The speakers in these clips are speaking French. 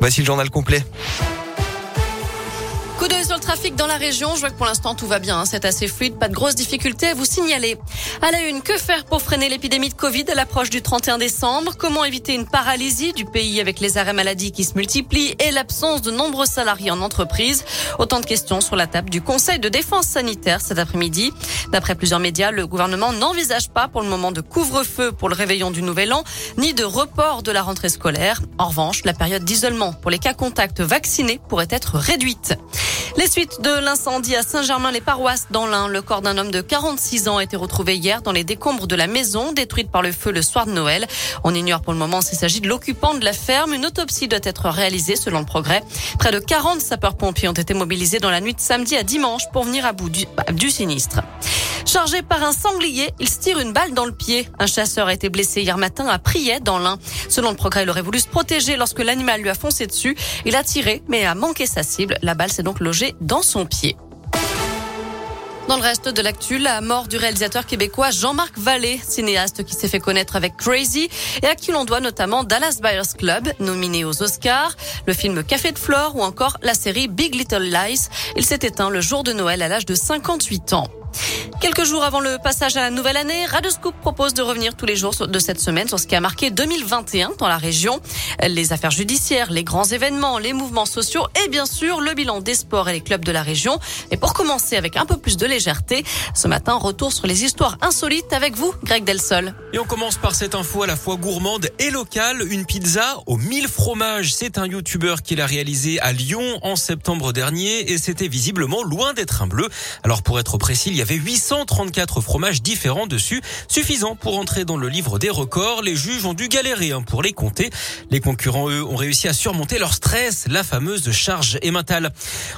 Voici le journal complet. Coup d'œil sur le trafic dans la région. Je vois que pour l'instant tout va bien. Hein. C'est assez fluide. Pas de grosses difficultés à vous signaler. À la une, que faire pour freiner l'épidémie de Covid à l'approche du 31 décembre? Comment éviter une paralysie du pays avec les arrêts maladie qui se multiplient et l'absence de nombreux salariés en entreprise? Autant de questions sur la table du Conseil de défense sanitaire cet après-midi. D'après plusieurs médias, le gouvernement n'envisage pas pour le moment de couvre-feu pour le réveillon du nouvel an, ni de report de la rentrée scolaire. En revanche, la période d'isolement pour les cas contacts vaccinés pourrait être réduite. Les suites de l'incendie à Saint-Germain-les-Paroisses dans l'Ain. Le corps d'un homme de 46 ans a été retrouvé hier dans les décombres de la maison détruite par le feu le soir de Noël. On ignore pour le moment s'il s'agit de l'occupant de la ferme. Une autopsie doit être réalisée selon le progrès. Près de 40 sapeurs-pompiers ont été mobilisés dans la nuit de samedi à dimanche pour venir à bout du, du sinistre. Chargé par un sanglier, il se tire une balle dans le pied. Un chasseur a été blessé hier matin à Priet dans l'Ain. Selon le progrès, il aurait voulu se protéger lorsque l'animal lui a foncé dessus. Il a tiré, mais a manqué sa cible. La balle s'est donc logée dans son pied. Dans le reste de l'actu, la mort du réalisateur québécois Jean-Marc Vallée, cinéaste qui s'est fait connaître avec Crazy et à qui l'on doit notamment Dallas Buyers Club, nominé aux Oscars, le film Café de Flore ou encore la série Big Little Lies. Il s'est éteint le jour de Noël à l'âge de 58 ans. Quelques jours avant le passage à la nouvelle année, Radoscoop propose de revenir tous les jours de cette semaine sur ce qui a marqué 2021 dans la région. Les affaires judiciaires, les grands événements, les mouvements sociaux et bien sûr le bilan des sports et les clubs de la région. Et pour commencer avec un peu plus de légèreté, ce matin, retour sur les histoires insolites avec vous, Greg Delsol. Et on commence par cette info à la fois gourmande et locale. Une pizza aux 1000 fromages. C'est un youtubeur qui l'a réalisé à Lyon en septembre dernier et c'était visiblement loin d'être un bleu. Alors pour être précis, il y avait 800 134 fromages différents dessus, suffisant pour entrer dans le livre des records. Les juges ont dû galérer hein, pour les compter. Les concurrents, eux, ont réussi à surmonter leur stress, la fameuse charge émentale.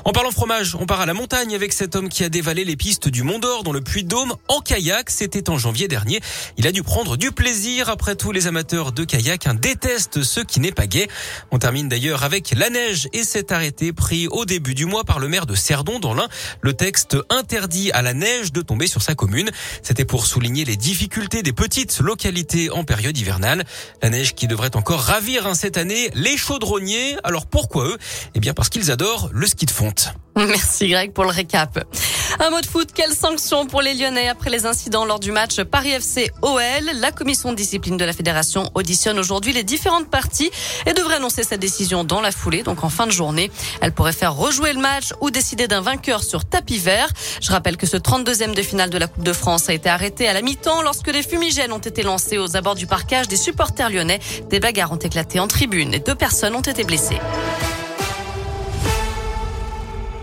En parlant fromage, on part à la montagne avec cet homme qui a dévalé les pistes du Mont d'Or dans le Puy-de-Dôme en kayak. C'était en janvier dernier. Il a dû prendre du plaisir. Après tous les amateurs de kayak détestent ce qui n'est pas gai. On termine d'ailleurs avec la neige et cet arrêté pris au début du mois par le maire de Cerdon dans l'Ain. Le texte interdit à la neige de tomber sur sa commune. C'était pour souligner les difficultés des petites localités en période hivernale. La neige qui devrait encore ravir hein, cette année les chaudronniers. Alors pourquoi eux? Eh bien parce qu'ils adorent le ski de fonte. Merci Greg pour le récap. Un mot de foot, quelle sanction pour les Lyonnais après les incidents lors du match Paris FC OL La commission de discipline de la fédération auditionne aujourd'hui les différentes parties et devrait annoncer sa décision dans la foulée, donc en fin de journée. Elle pourrait faire rejouer le match ou décider d'un vainqueur sur tapis vert. Je rappelle que ce 32e de finale de la Coupe de France a été arrêté à la mi-temps lorsque des fumigènes ont été lancés aux abords du parcage des supporters lyonnais. Des bagarres ont éclaté en tribune et deux personnes ont été blessées.